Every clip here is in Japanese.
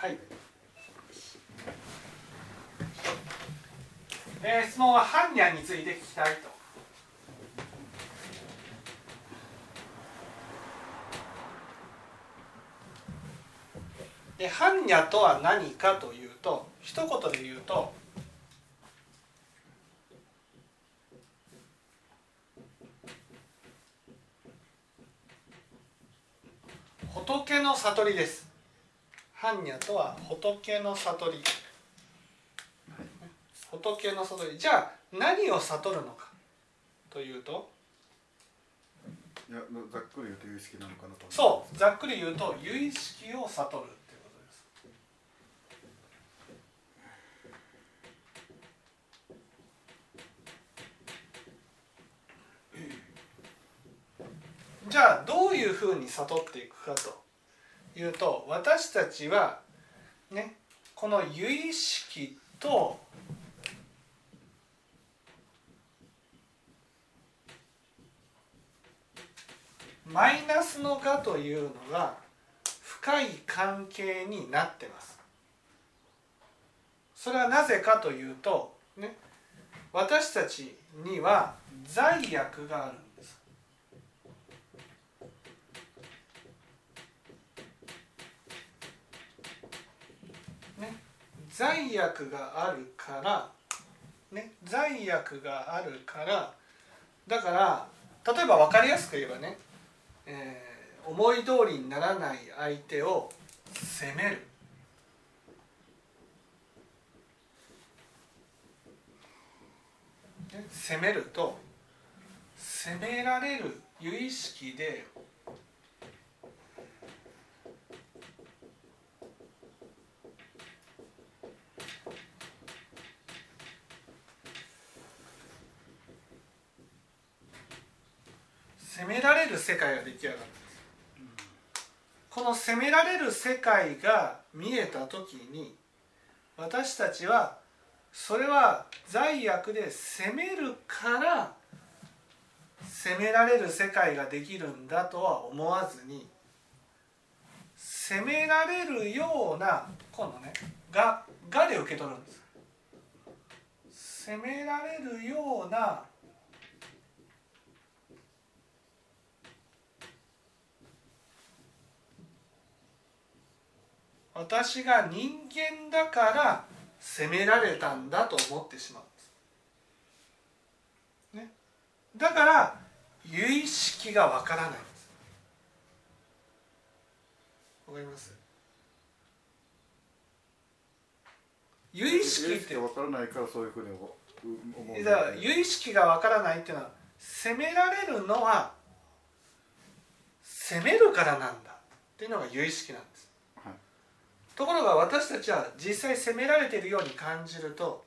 はい。えー、質問は般若について聞きたいと。で般若とは何かというと一言で言うと仏の悟りです。般若とは仏の悟り。仏の悟り。じゃあ何を悟るのかというと。いやざっくり言うと有意識なのかなとそう。ざっくり言うと有意識を悟るっていうことです。じゃあどういうふうに悟っていくかというと私たちはねこの有意識とマイナスの我というのが深い関係になってます。それはなぜかというとね私たちには罪悪があるんですね罪悪があるからね罪悪があるからだから例えば分かりやすく言えばねえー、思い通りにならない相手を責める。責めると責められる由意識で責められる世界が出来上がるんです、この責められる世界が見えた時に私たちはそれは罪悪で責めるから責められる世界ができるんだとは思わずに責められるような今度ね「が」がで受け取るんです。責められるような私が人間だから責められたんだと思ってしまうんです、ね、だから由意識がわからないんです。わかります？由意識って。わからないからそういうふうに思うだから由意識がわからないっていうのは責められるのは責めるからなんだっていうのが由意識なんですところが私たちは実際責められているように感じると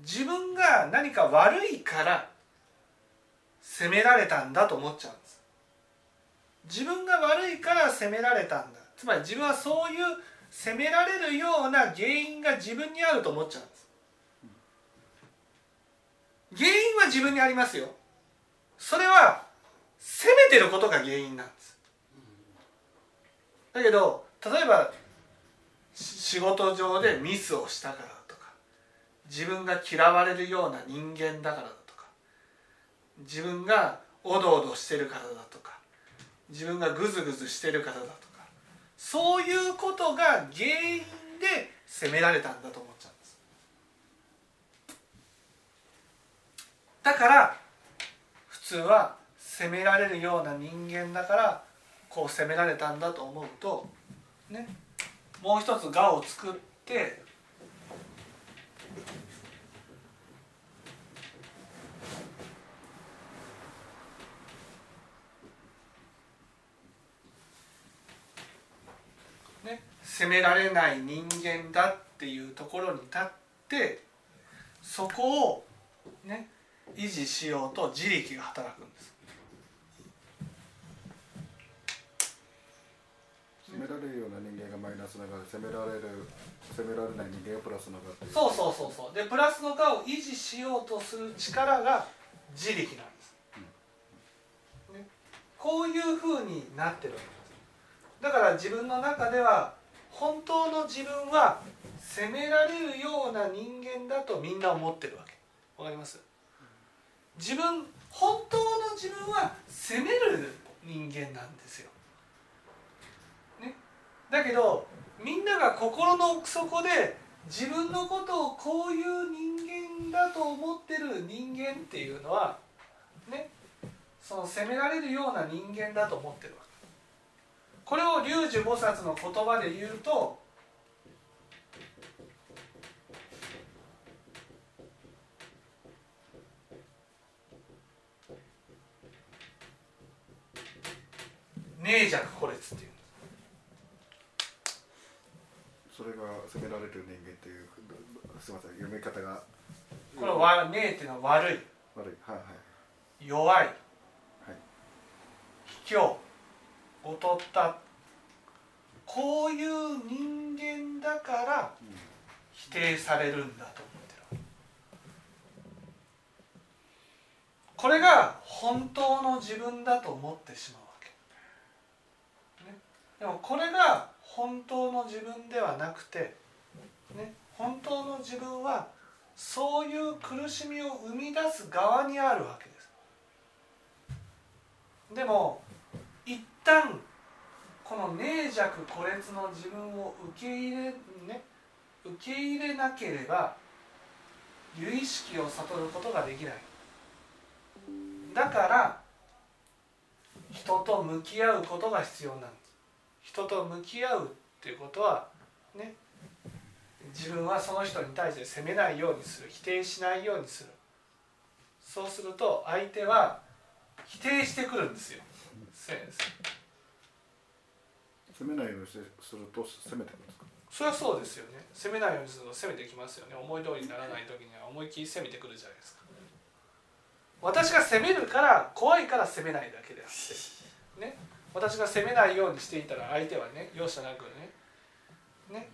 自分が何か悪いから責められたんだと思っちゃうんです。自分が悪いから責められたんだ。つまり自分はそういう責められるような原因が自分にあると思っちゃうんです。原因は自分にありますよ。それは責めてることが原因なんです。だけど例えば仕事上でミスをしたからだとか自分が嫌われるような人間だからだとか自分がおどおどしてるからだとか自分がグズグズしてるからだとかそういうことが原因で責められたんだと思っちゃうんです。だから普通は責められるような人間だからこう責められたんだと思うとねもう一つがを作ってね、責められない人間だっていうところに立ってそこをね維持しようと自力が働くんです。められるような人間がマイナスながら責められる責められない人間がプラスながってそうそうそうそう。でプラスのがを維持しようとする力が自力なんです、ね、こういうふうになってるわけです。だから自分の中では本当の自分は責められるような人間だとみんな思ってるわけ。わかります？自分本当の自分は責める人間なんですよ、ね、だけどみんなが心の奥底で自分のことをこういう人間だと思ってる人間っていうのはねその責められるような人間だと思ってるわけ。これを龍樹菩薩の言葉で言うと寧弱孤立っていうそれが責められる人間っていうすみません読み方が。これは「寧」っていうのは悪い。悪い。はいはい。弱い。はい。卑怯。劣った。こういう人間だからうん否定されるんだと思ってる。これが本当の自分だと思ってしまうわけ、ね、でもこれが本当の自分ではなくて、ね、本当の自分はそういう苦しみを生み出す側にあるわけです。でも一旦この寧弱孤立の自分を受け入れね受け入れなければ由意識を悟ることができない。だから人と向き合うことが必要なんです。人と向き合うっていうことはね自分はその人に対して責めないようにする否定しないようにする。そうすると相手は否定してくるんですよ。先生責めないようにすると責めてくるんですか？それはそうですよね。責めないようにすると責めてきますよね。思い通りにならない時には思いっきり責めてくるじゃないですか。私が責めるから怖いから責めないだけであって。ね。私が責めないようにしていたら相手はね容赦なくね。ね。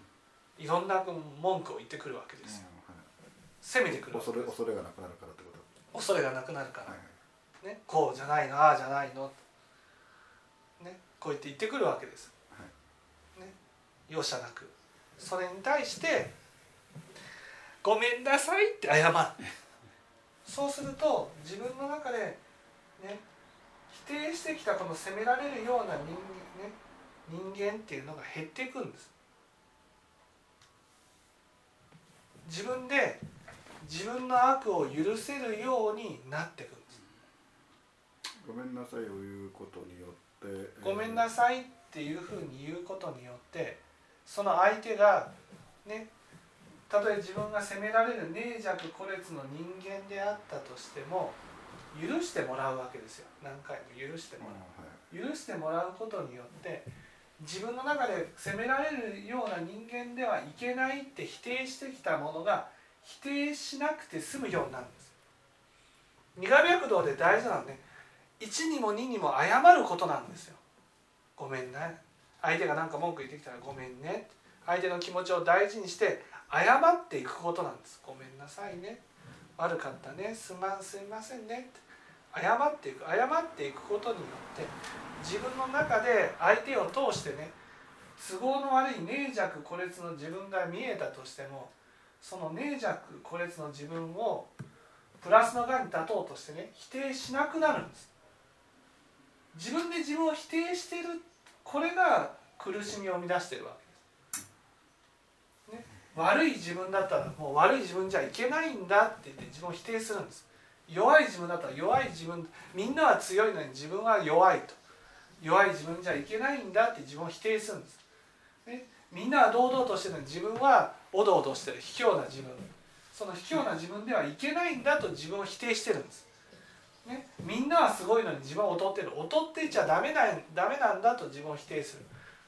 いろんな文句を言ってくるわけです。よ責めてくる恐れ恐れがなくなるからってこ恐れがなくなるから。とはい。ね、こうじゃないのああじゃないの、ね、こう言って言ってくるわけです、はい。ね、容赦なく。それに対して「ごめんなさい」って謝る。そうすると自分の中で、ね、否定してきたこの責められるような人間,、ね、人間っていうのが減っていくんです自分で自分の悪を許せるようになっていくんです。ごめんなさいを言うことによってごめんなさいっていうふうに言うことによってその相手がねたとえ自分が責められる寧弱孤烈の人間であったとしても許してもらうわけですよ。何回も許してもらう。許してもらうことによって自分の中で責められるような人間ではいけないって否定してきたものが否定しなくて済むようになるんです。二河脈道で大事なのね1にも2にも謝ることなんですよ。ごめんね。相手が何か文句言ってきたらごめんね。相手の気持ちを大事にして謝っていくことなんです。ごめんなさいね。悪かったね。すまんすいませんね。って謝っていく謝っていくことによって自分の中で相手を通してね都合の悪い寧弱孤烈の自分が見えたとしてもその寧弱孤烈の自分をプラスの側に立とうとしてね否定しなくなるんです。自分で自分を否定しているこれが苦しみを生み出しているわけです、ね、悪い自分だったらもう悪い自分じゃいけないんだって言って自分を否定するんです。弱い自分だったら弱い自分みんなは強いのに自分は弱いと。弱い自分じゃいけないんだって自分を否定するんです、ね、みんなは堂々としてるのに自分はおどおどしてる。卑怯な自分。その卑怯な自分ではいけないんだと自分を否定してるんです。ね、みんなはすごいのに自分は劣ってる。劣ってちゃダメなダメなんだと自分を否定する。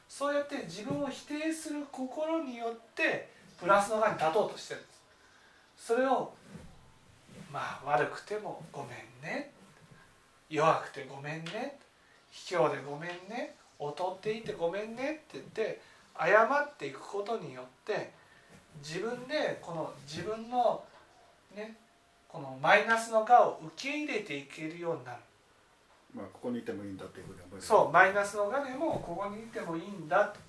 そうやって自分を否定する心によってプラスの側に立とうとしてるんです。それをまあ悪くてもごめんね。弱くてごめんね。卑怯でごめんね。劣っていてごめんねって言って謝っていくことによって自分でこの自分のねこのマイナスの我を受け入れていけるようになる。まあここにいてもいいんだっていうふうに思います。そうマイナスの我でもここにいてもいいんだ。と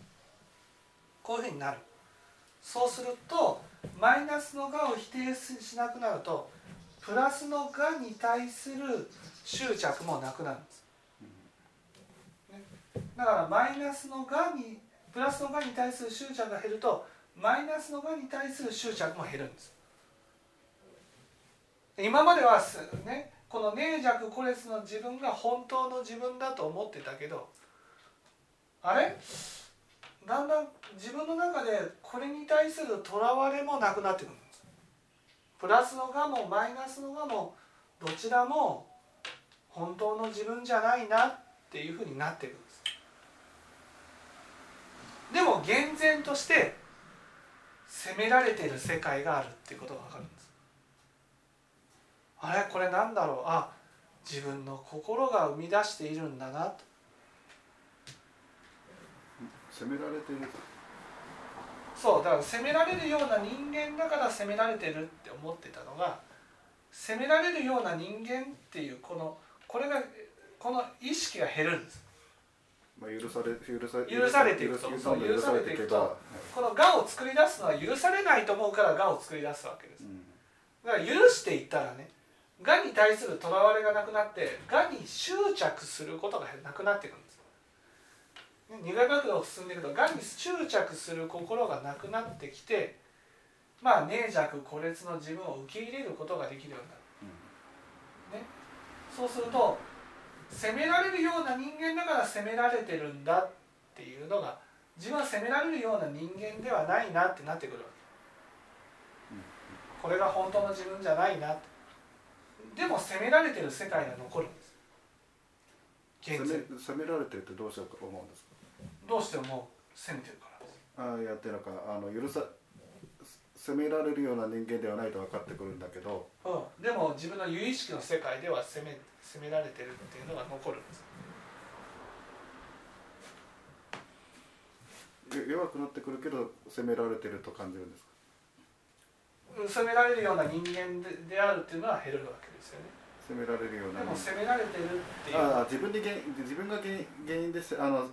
こういうふうになる。そうするとマイナスのがを否定しなくなるとプラスのがに対する執着もなくなる。んです、ね、だからマイナスのがにプラスのがに対する執着が減るとマイナスのがに対する執着も減るんです。今まではねこの寧弱孤立の自分が本当の自分だと思ってたけどあれ？だんだん自分の中でこれに対するとらわれもなくなってくる。プラスのがもマイナスのがもどちらも本当の自分じゃないなっていうふうになっていくんです。でも厳然として責められている世界があるっていうことが分かるんです。あれこれなんだろう？あ自分の心が生み出しているんだなと。責められている。そうだから責められるような人間だから責められてるって思ってたのが責められるような人間っていうこのこれがこの意識が減るんです。まあ、許され許さ許されていくと。許されていくと。はい。この我を作り出すのは許されないと思うから我を作り出すわけです。うん。だから許していったらね我に対するとらわれがなくなって我に執着することがなくなっていくんですね二階学道を進んでいくと我に執着する心がなくなってきてまあ寧弱孤立の自分を受け入れることができるようになる、ね、そうすると責められるような人間だから責められてるんだっていうのが自分は責められるような人間ではないなってなってくるわけ。これが本当の自分じゃないなでも責められてる世界が残るんです。責現め在責められてるってどうして思うんですか？どうしても責めてるから。ああやってるのかあの許さ責められるような人間ではないと分かってくるんだけど。うん、でも自分の有意識の世界では責め責められてるっていうのが残るんですよ。弱くなってくるけど責められてると感じるんですか？うん。責められるような人間でであるっていうのは減るわけですよね。責められるような。でも責められてるっていう。ああ自分に原因自分が原因原因ですあの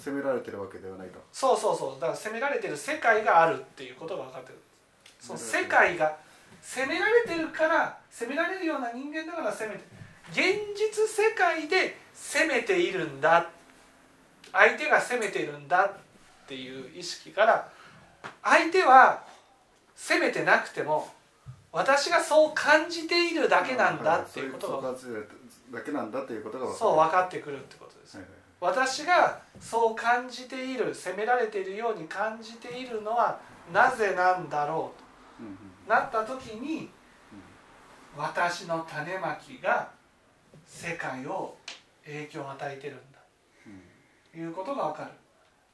責められてるわけではないと。そうそうそう。だから責められてる世界があるっていうことが分かってる。その世界が責められてるから責められるような人間だから責めて現実世界で責めているんだ。相手が責めているんだっていう意識から相手は責めてなくても私がそう感じているだけなんだっていうことがそうそう感じてるだけなんだっていうことが分かる。そう分かってくるってことです。はいはい私がそう感じている責められているように感じているのはなぜなんだろううんうん。となった時に私の種まきが世界を影響を与えてるんだ。うんということが分かる。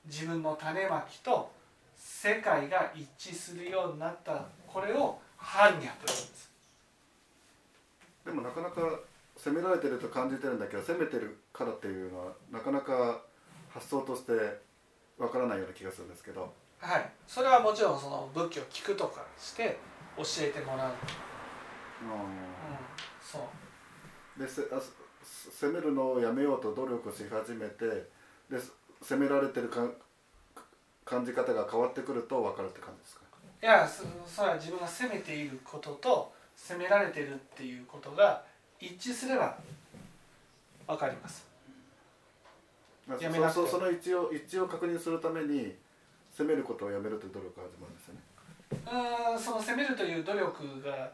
自分の種まきと世界が一致するようになった。これを般若と言うんです。でもなかなか責められてると感じてるんだけど責めてるからっていうのはなかなか発想としてわからないような気がするんですけど。はい。それはもちろんその仏教を聞くとかして教えてもらう、うん、そう。でせあす責めるのをやめようと努力し始めてで責められてるか感じ方が変わってくると分かるって感じですか？いやそそれは自分が責めていることと責められてるっていうことが一致すれば分かります。まあやめなそそその一致を一致を確認するために責めることをやめるという努力が始まるんですよね。うーんその責めるという努力が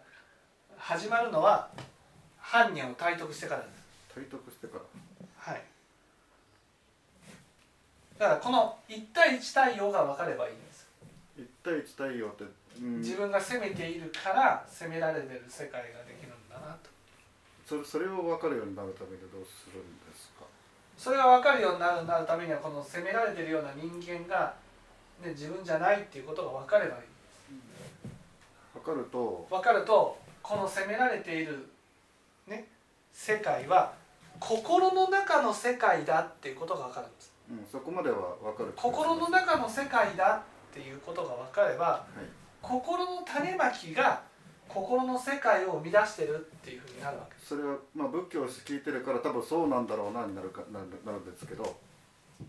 始まるのは犯人を体得してからです。体得してから。はい。だからこの1対1対応が分かればいいんです。1対1対応って、うん、自分が責めているから責められてる世界ができるんだなとそれそれを分かるようになるためにどうするんですか？それが分かるようになるなるためにはこの責められてるような人間が、ね、自分じゃないっていうことが分かればいい。分かると分かるとこの責められている、ね、世界は心の中の世界だっていうことが分かるんです。うん、そこまでは分かる心の中の世界だっていうことが分かればはい。心の種まきが心の世界を生み出してるっていうふうになるわけ。ですそれはまあ仏教を聞いてるから多分そうなんだろうなになるかなるなるんですけど。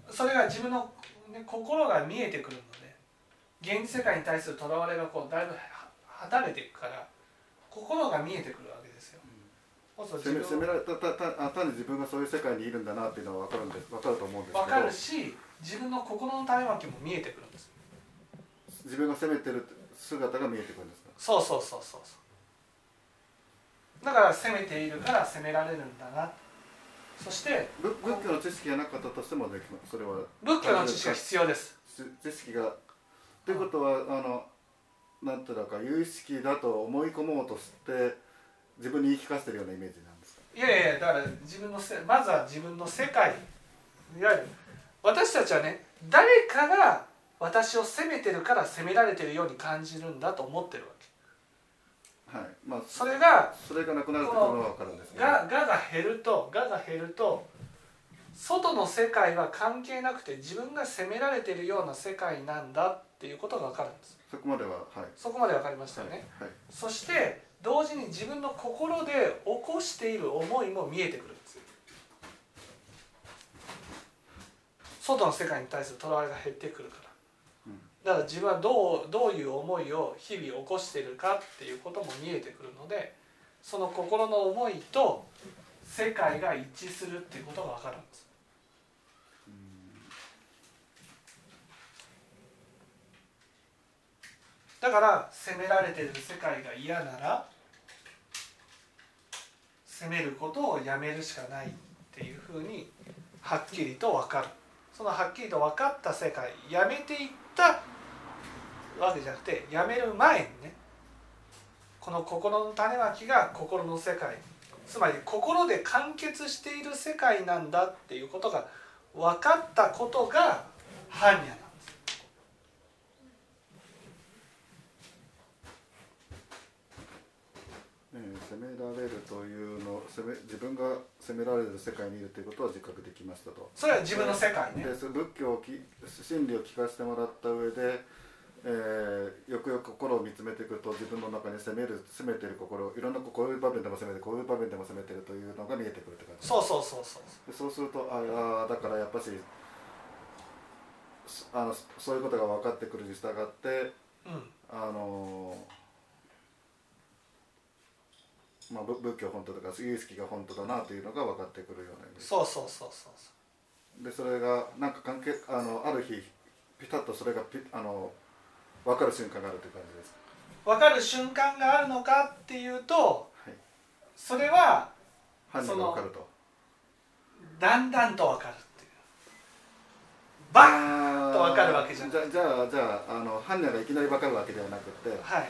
それが自分の、ね、心が見えてくるので現実世界に対するとらわれがこうだいぶはたれていくから心が見えてくるわけですよ。そうすると責め責められたたたあ単に自分がそういう世界にいるんだなっていうのは分かるんです分かると思うんですけど。分かるし自分の心の種まきも見えてくるんです。自分が責めてる姿が見えてくるんです。かそうそうそうそうそう。だから責めているから責められるんだな。そして仏仏教の知識がなかったとしてもできます。それは仏教の知識が必要です。知知識が。ってことはあのなんていうのか有意識だと思い込もうとして自分に言い聞かせてるようなイメージなんですか？いやいやだから自分のせまずは自分の世界いわゆる私たちはね誰かが私を責めてるから責められてるように感じるんだと思ってるわけはい。まあそれがそれがなくなるところは分かるんですけど。ががが減るとがが減ると外の世界は関係なくて自分が責められてるような世界なんだっていうことが分かるんです。そこまでははい。そこまで分かりましたよね、はい。そして同時に自分の心で起こしている思いも見えてくるんですよ。外の世界に対するとらわれが減ってくるから。うんだから自分はどうどういう思いを日々起こしているかっていうことも見えてくるのでその心の思いと世界が一致するっていうことが分かるんです。だから責められてる世界が嫌なら責めることをやめるしかないっていうふうにはっきりと分かる。そのはっきりと分かった世界やめていったわけじゃなくてやめる前にねこの心の種まきが心の世界つまり心で完結している世界なんだっていうことが分かったことが般若なんですえー責められるというの責め自分が責められる世界にいるということは自覚できましたと。それは自分の世界ね。でそ仏教をき真理を聞かせてもらった上で、えーよくよく心を見つめていくと自分の中に責める責めてる心いろんなこういう場面でも責めてこういう場面でも責めてるというのが見えてくるって感じ。そうそうそうそうでそうするとああだからやっぱしそあのそういうことが分かってくるに従ってうん。あのまあ、ぶ仏教本当とか有意識が本当だなというのが分かってくるようなそうそうそうそうそう。でそれがなんか関係あのある日ピタッとそれがピあの分かる瞬間があるという感じです分かる瞬間があるのかっていうとはい。それは犯人が分かると。だんだんと分かるっていう。バーッと分かるわけじゃないじゃじゃあじゃああの犯人がいきなり分かるわけではなくてはい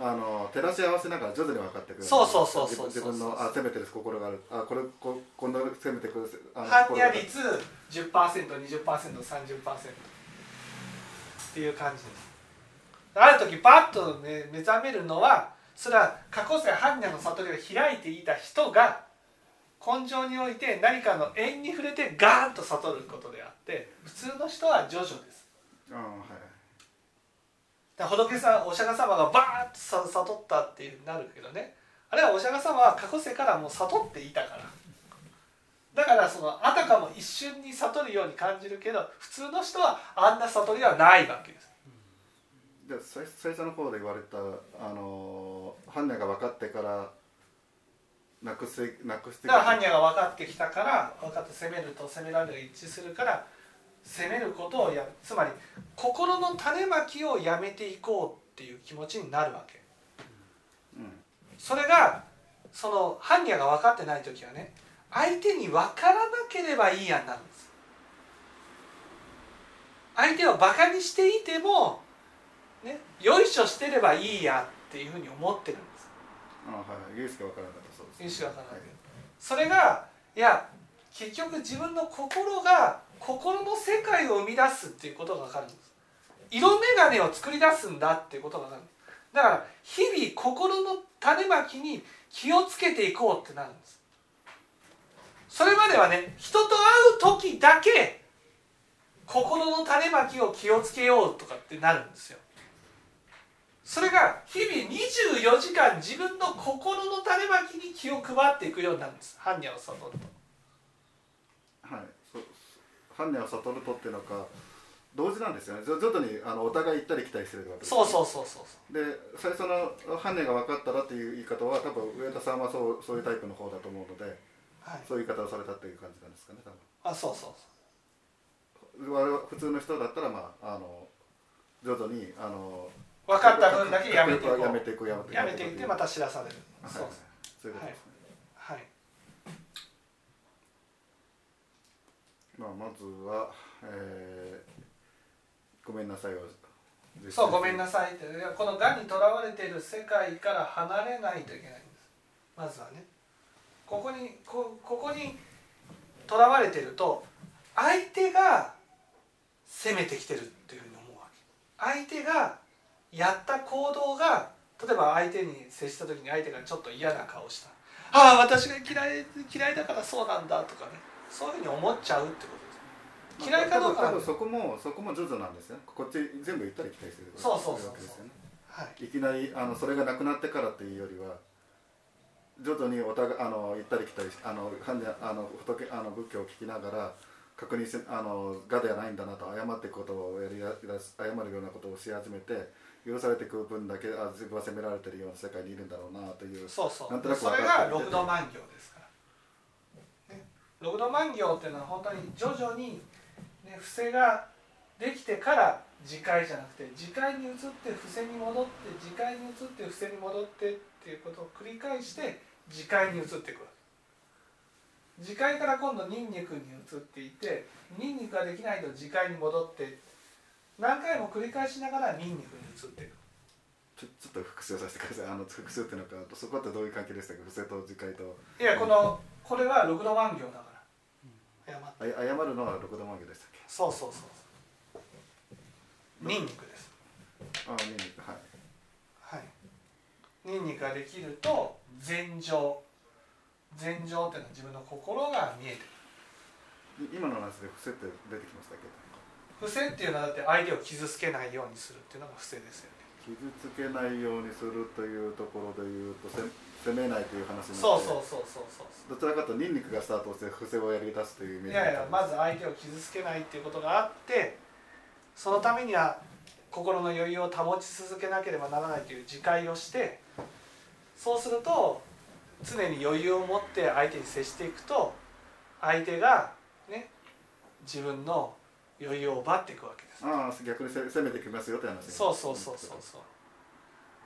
あの照らし合わせながら徐々に分かってくる。そうそうそうそう自分のあ責めてる心がある。あこれここんな責めてくるあの般心が若率 10%20%30% っていう感じです。ある時パッと、ね、目覚めるのはそれは過去世般若の悟りを開いていた人が根性において何かの縁に触れてガーンと悟ることであって普通の人は徐々です。あはい仏さんお釈迦様がバーッとさ悟ったっていうなるけどね。あれはお釈迦様は過去世からもう悟っていたから。だからそのあたかも一瞬に悟るように感じるけど普通の人はあんな悟りはないわけです。で最最初の方で言われたあの犯人が分かってからなくしてなくしてだから般若が分かってきたから分かって攻めると攻められるが一致するから攻めることをやるつまり心の種まきをやめていこうっていう気持ちになるわけ。うん。それがその般若が分かってない時はね相手に分からなければいいやになるんです。相手をバカにしていてもねよいしょしてればいいやっていうふうに思ってるんです。あはい。ユースが分からなかったそうです意識が分からないけどそれがいや結局自分の心が心の世界を生み出すっていうことが分かるんです。色眼鏡を作り出すんだっていうことが分かる。だから日々心の種まきに気をつけていこうってなるんです。それまではね人と会う時だけ心の種まきを気をつけようとかってなるんですよ。それが日々24時間自分の心の種まきに気を配っていくようになるんです。般若を悟るとはいそう犯人を悟るとっていうのか同時なんですよね。徐々にあのお互い行ったり来たりしてるわけですそうそうそうそうそう。で最初の犯人が分かったらっていう言い方は多分上田さんはそうそういうタイプの方だと思うのではい。そういう言い方をされたっていう感じなんですかね多あそうそう分我々普通の人だったらまああの徐々にあの分かった分だけやめていこう。やめていくやめていくやめていってまた知らされる、はい。そうそう。いうことですね、はいまあ、まずは、えーごめんなさいをそうごめんなさいって。このがんにとらわれている世界から離れないといけないんです。まずはね。ここにこここにとらわれてると相手が攻めてきてるっていうふうに思うわけ。相手がやった行動が例えば相手に接した時に相手がちょっと嫌な顔した「ああ私が嫌い嫌いだからそうなんだ」とかね。そういうふうに思っちゃうってことです。嫌いかどうかそこもそこも徐々なんですよ。こっち全部行ったり来たりするそうそうそうですよね。はい。いきなりあのそれがなくなってからっていうよりは徐々にお互いあの行ったり来たりあのあの仏あの仏教を聞きながら確認しあのがではないんだなと謝っていくことをやりや謝るようなことをし始めて許されてくる分だけあ自分は責められてるような世界にいるんだろうなというそうそう。なんとなくそれが六度万行ですか六度万行っていうのは本当に徐々に、ね、伏せができてから次回じゃなくて次回に移って伏せに戻って次回に移って伏せに戻ってっていうことを繰り返して次回に移っていくわけ。次回から今度ニンニクに移っていてニンニクができないと次回に戻って何回も繰り返しながらニンニクに移っていくちょちょっと復習させてください。あの復習っていうのかそこってどういう関係でしたか伏せと次回と。いやこのこれは六度万行だから謝って。あ謝るのは六度万行でしたっけ？そうそうそうニンニクです。あニンニクはい。はい。ニンニクができると禅情。禅情っていうのは自分の心が見えてくる。い今の話で伏せって出てきましたっけ？伏せっていうのはだって相手を傷つけないようにするっていうのが伏せですよね傷つけないようにするというところで言うとせ責めないという話になってそうそうそうそうどちらかというとニンニクがスタートして伏せをやり出すというイメージいやいやまず相手を傷つけないっていうことがあってそのためには心の余裕を保ち続けなければならないという自戒をしてそうすると常に余裕を持って相手に接していくと相手がね自分の余裕を奪っていくわけです。ああ逆にせ攻めてきますよって話そうそうそうそうそう。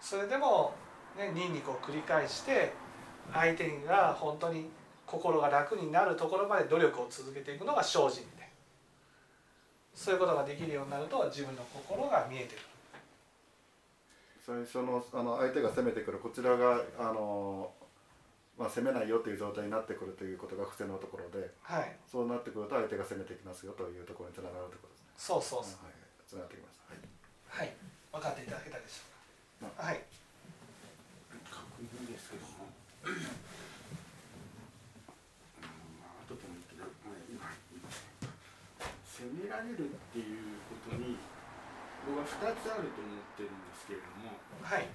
それでもねニンニクを繰り返して相手が本当に心が楽になるところまで努力を続けていくのが精進でそういうことができるようになると自分の心が見えてくる。最初のあの相手が攻めてくるこちらがあの、まあ、攻めないよという状態になってくるということが伏せのところではい。そうなってくると相手が攻めてきますよというところにつながるということです。ねそうそうそう。はい。つながってきましたはい。はい。分かっていただけたでしょうか。はい。確認ですけども、うん。まあ後でもいい。けど、まあ、今責められるっていうことに僕は2つあると思ってるんですけれども。はい。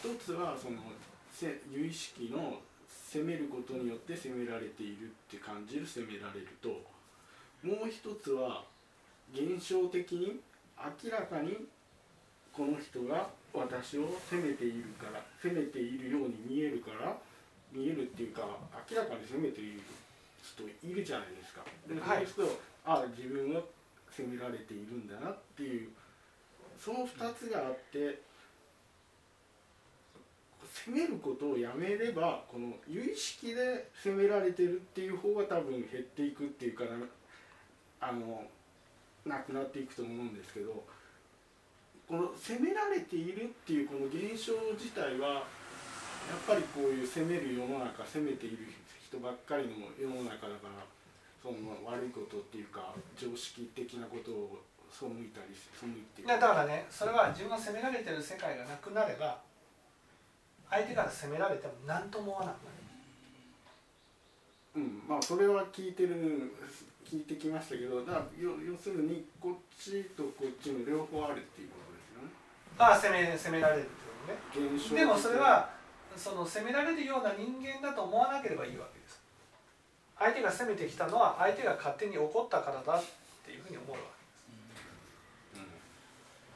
1つはそのせ有意識の責めることによって責められているって感じる責められるともう一つは現象的に明らかにこの人が私を責めているから責めているように見えるから見えるっていうか明らかに責めている人いるじゃないですか。ではいそうするとあ自分は責められているんだなっていうその2つがあって責めることをやめればこの有意識で責められてるっていう方が多分減っていくっていうかあのなくなっていくと思うんですけどこの責められているっていうこの現象自体はやっぱりこういう責める世の中責めている人ばっかりの世の中だからその悪いことっていうか常識的なことを背いたり背いていだからねそれは自分が責められてる世界がなくなれば相手から責められても何とも思わなくなる。うん、まあそれは聞いてる聞いてきましたけどだから要要するにこっちとこっちの両方あるっていうことですよね。ああ責め責められるってことね。でもそれはその責められるような人間だと思わなければいいわけです。相手が責めてきたのは相手が勝手に怒ったからだっていうふうに思うわ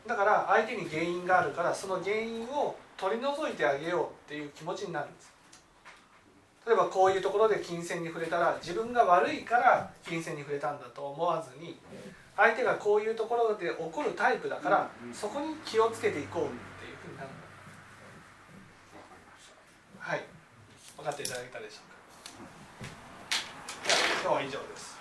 だから相手に原因があるからその原因を取り除いてあげようっていう気持ちになるんです。例えばこういうところで金銭に触れたら自分が悪いから金銭に触れたんだと思わずに相手がこういうところで起こるタイプだからそこに気をつけていこうっていうふうになるはい。分かっていただけたでしょうか。今日は以上です